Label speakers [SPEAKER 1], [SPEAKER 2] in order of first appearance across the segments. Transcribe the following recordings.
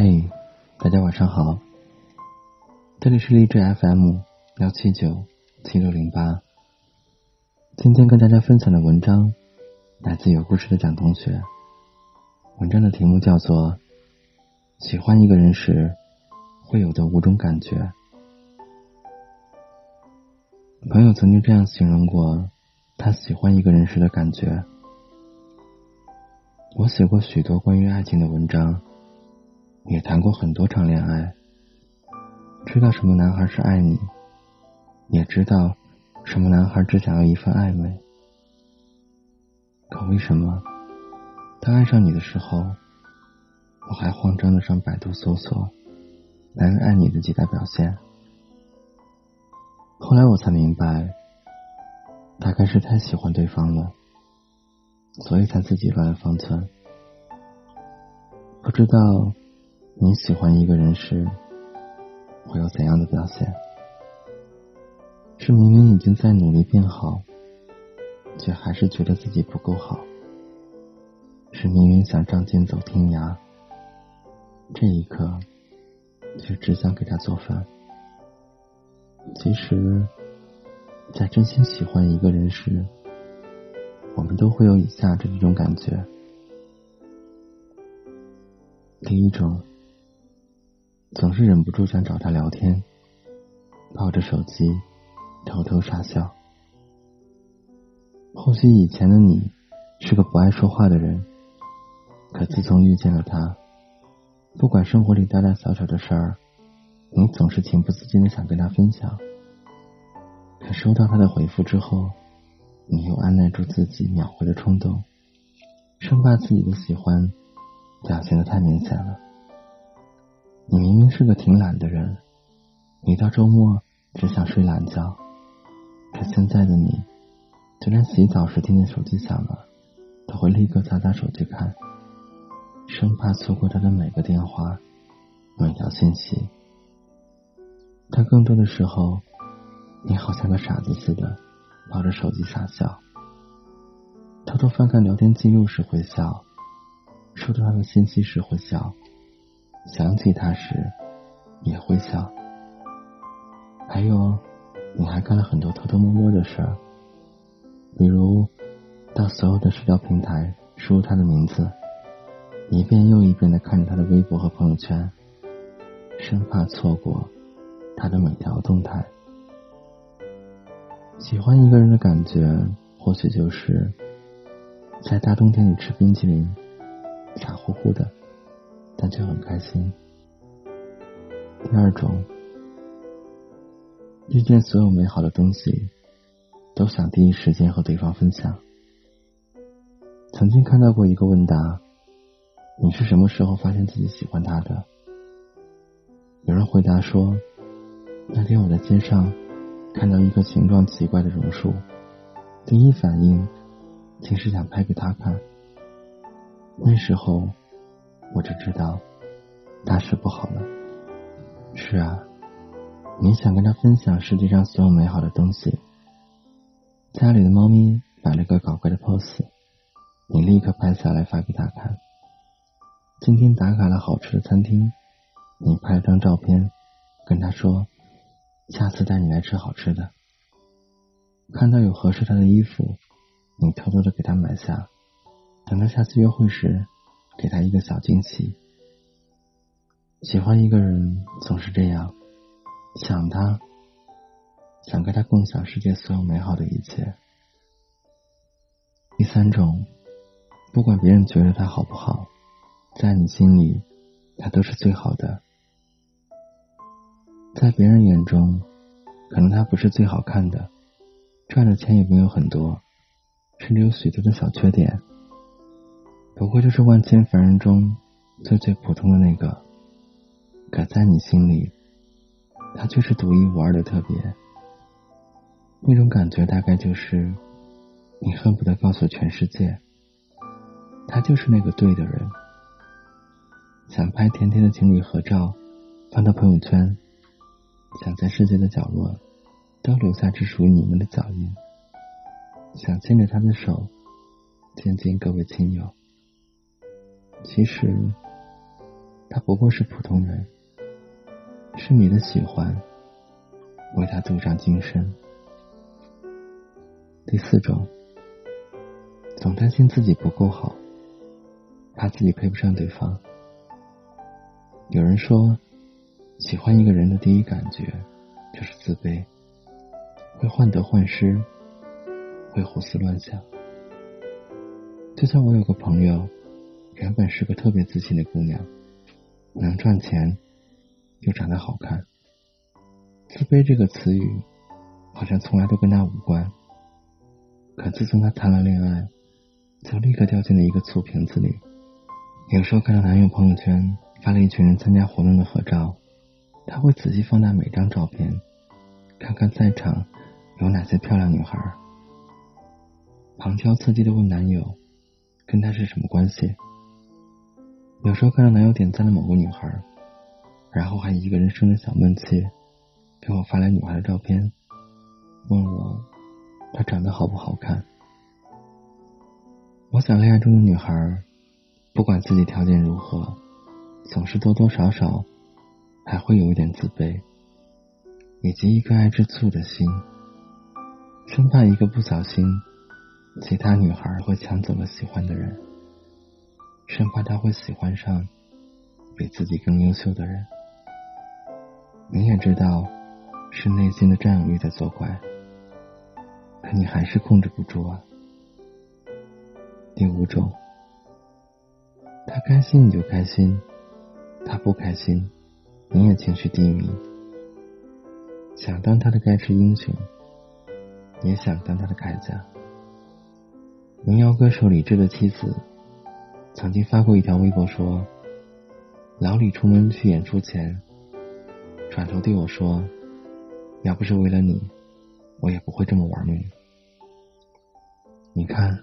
[SPEAKER 1] 嘿，大家晚上好，这里是励志 FM 幺七九七六零八。今天跟大家分享的文章来自有故事的蒋同学。文章的题目叫做《喜欢一个人时会有的五种感觉》。朋友曾经这样形容过他喜欢一个人时的感觉。我写过许多关于爱情的文章。也谈过很多场恋爱，知道什么男孩是爱你，也知道什么男孩只想要一份暧昧。可为什么，当爱上你的时候，我还慌张的上百度搜索男人爱你的几大表现？后来我才明白，大概是太喜欢对方了，所以才自己乱了方寸，不知道。你喜欢一个人时，会有怎样的表现？是明明已经在努力变好，却还是觉得自己不够好？是明明想仗剑走天涯，这一刻却只想给他做饭？其实，在真心喜欢一个人时，我们都会有以下这几种感觉：第一种。总是忍不住想找他聊天，抱着手机偷偷傻笑。或许以前的你是个不爱说话的人，可自从遇见了他，不管生活里大大小小的事儿，你总是情不自禁的想跟他分享。可收到他的回复之后，你又按耐住自己秒回的冲动，生怕自己的喜欢表现的太明显了。你明明是个挺懒的人，一到周末只想睡懒觉。可现在的你，就连洗澡时听见手机响了，都会立刻砸砸手机看，生怕错过他的每个电话、每条信息。但更多的时候，你好像个傻子似的，抱着手机傻笑，偷偷翻看聊天记录时会笑，收到他的信息时会笑。想起他时，也会笑。还有，你还干了很多偷偷摸摸的事儿，比如到所有的社交平台输入他的名字，一遍又一遍的看着他的微博和朋友圈，生怕错过他的每条动态。喜欢一个人的感觉，或许就是在大冬天里吃冰淇淋，傻乎乎的。但却很开心。第二种，遇见所有美好的东西，都想第一时间和对方分享。曾经看到过一个问答：你是什么时候发现自己喜欢他的？有人回答说：那天我在街上看到一棵形状奇怪的榕树，第一反应竟是想拍给他看。那时候。我就知道，大事不好了。是啊，你想跟他分享世界上所有美好的东西。家里的猫咪摆了个搞怪的 pose，你立刻拍下来发给他看。今天打卡了好吃的餐厅，你拍了张照片，跟他说，下次带你来吃好吃的。看到有合适他的衣服，你偷偷的给他买下，等他下次约会时。给他一个小惊喜。喜欢一个人总是这样，想他，想跟他共享世界所有美好的一切。第三种，不管别人觉得他好不好，在你心里，他都是最好的。在别人眼中，可能他不是最好看的，赚的钱也没有很多，甚至有许多的小缺点。不过就是万千凡人中最最普通的那个，可在你心里，他却是独一无二的特别。那种感觉大概就是，你恨不得告诉全世界，他就是那个对的人。想拍甜甜的情侣合照，发到朋友圈，想在世界的角落都留下只属于你们的脚印，想牵着他的手，见见各位亲友。其实，他不过是普通人，是你的喜欢为他镀上金身。第四种，总担心自己不够好，怕自己配不上对方。有人说，喜欢一个人的第一感觉就是自卑，会患得患失，会胡思乱想。就像我有个朋友，原本是个特别自信的姑娘，能赚钱，又长得好看，自卑这个词语好像从来都跟她无关。可自从她谈了恋爱，就立刻掉进了一个醋瓶子里。有时候看到男友朋友圈。发了一群人参加活动的合照，他会仔细放大每张照片，看看在场有哪些漂亮女孩，旁敲侧击的问男友跟他是什么关系。有时候看到男友点赞了某个女孩，然后还一个人生着小闷气，给我发来女孩的照片，问我她长得好不好看。我想恋爱中的女孩，不管自己条件如何。总是多多少少还会有一点自卑，以及一颗爱吃醋的心，生怕一个不小心，其他女孩会抢走了喜欢的人，生怕他会喜欢上比自己更优秀的人。你也知道是内心的占有欲在作怪，可你还是控制不住啊。第五种，他开心你就开心。他不开心，你也情绪低迷，想当他的盖世英雄，也想当他的铠甲。民谣歌手李志的妻子曾经发过一条微博说：“老李出门去演出前，转头对我说，要不是为了你，我也不会这么玩命。”你看，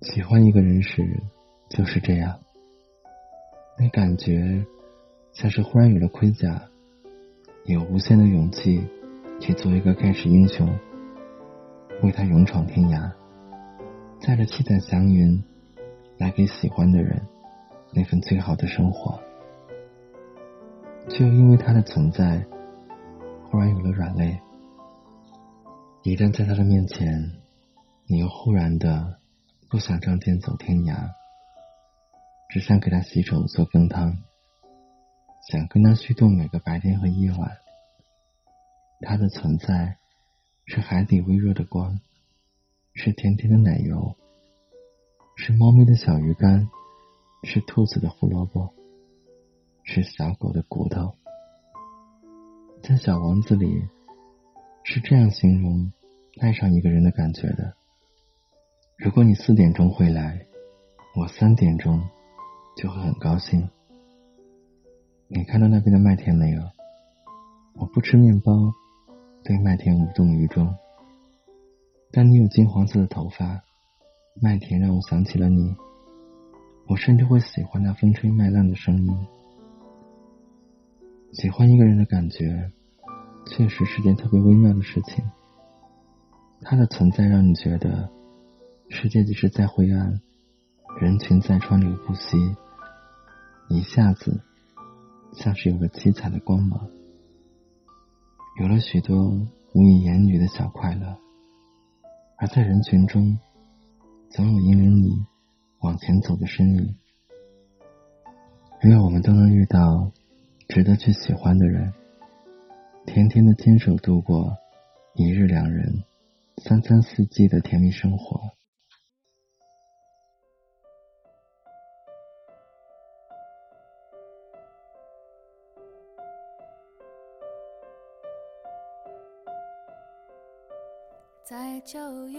[SPEAKER 1] 喜欢一个人时就是这样。那感觉像是忽然有了盔甲，有无限的勇气去做一个盖世英雄，为他勇闯天涯，载着七彩祥云来给喜欢的人那份最好的生活，却又因为他的存在忽然有了软肋。一旦在他的面前，你又忽然的不想仗剑走天涯。只想给他洗手做羹汤，想跟他虚度每个白天和夜晚。他的存在是海底微弱的光，是甜甜的奶油，是猫咪的小鱼干，是兔子的胡萝卜，是小狗的骨头。在《小王子》里，是这样形容爱上一个人的感觉的：如果你四点钟回来，我三点钟。就会很高兴。你看到那边的麦田没有？我不吃面包，对麦田无动于衷。但你有金黄色的头发，麦田让我想起了你。我甚至会喜欢那风吹麦浪的声音。喜欢一个人的感觉，确实是件特别微妙的事情。他的存在让你觉得，世界即使再灰暗，人群再川流不息。一下子，像是有了七彩的光芒，有了许多无以言语的小快乐，而在人群中，总有引领你往前走的身影。愿我们都能遇到值得去喜欢的人，甜甜的牵手度过一日两人、三餐四季的甜蜜生活。
[SPEAKER 2] 在九月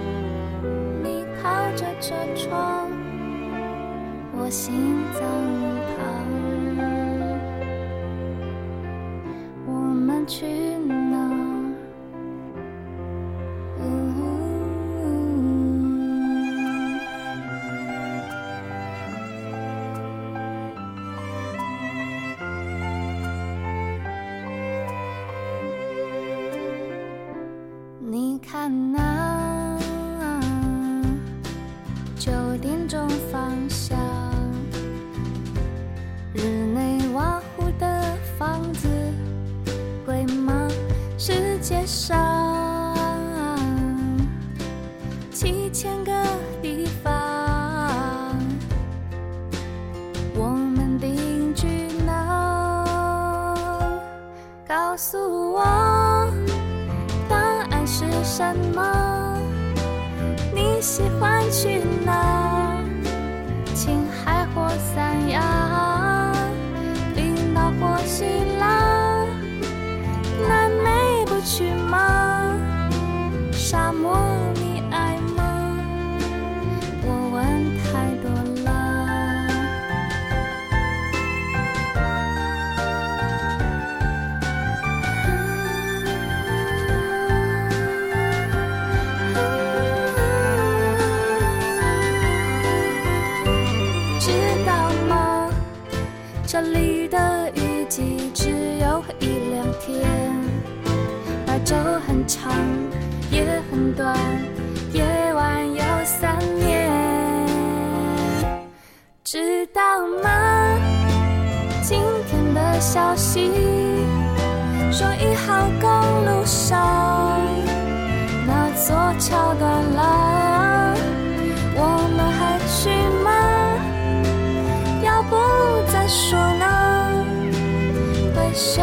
[SPEAKER 2] 车窗，我心脏旁，我们去。街上七千个地方，我们定居哪？告诉我。答案是什么？你喜欢去哪？知道吗？今天的消息说一号公路上那座桥断了，我们还去吗？要不再说呢？会修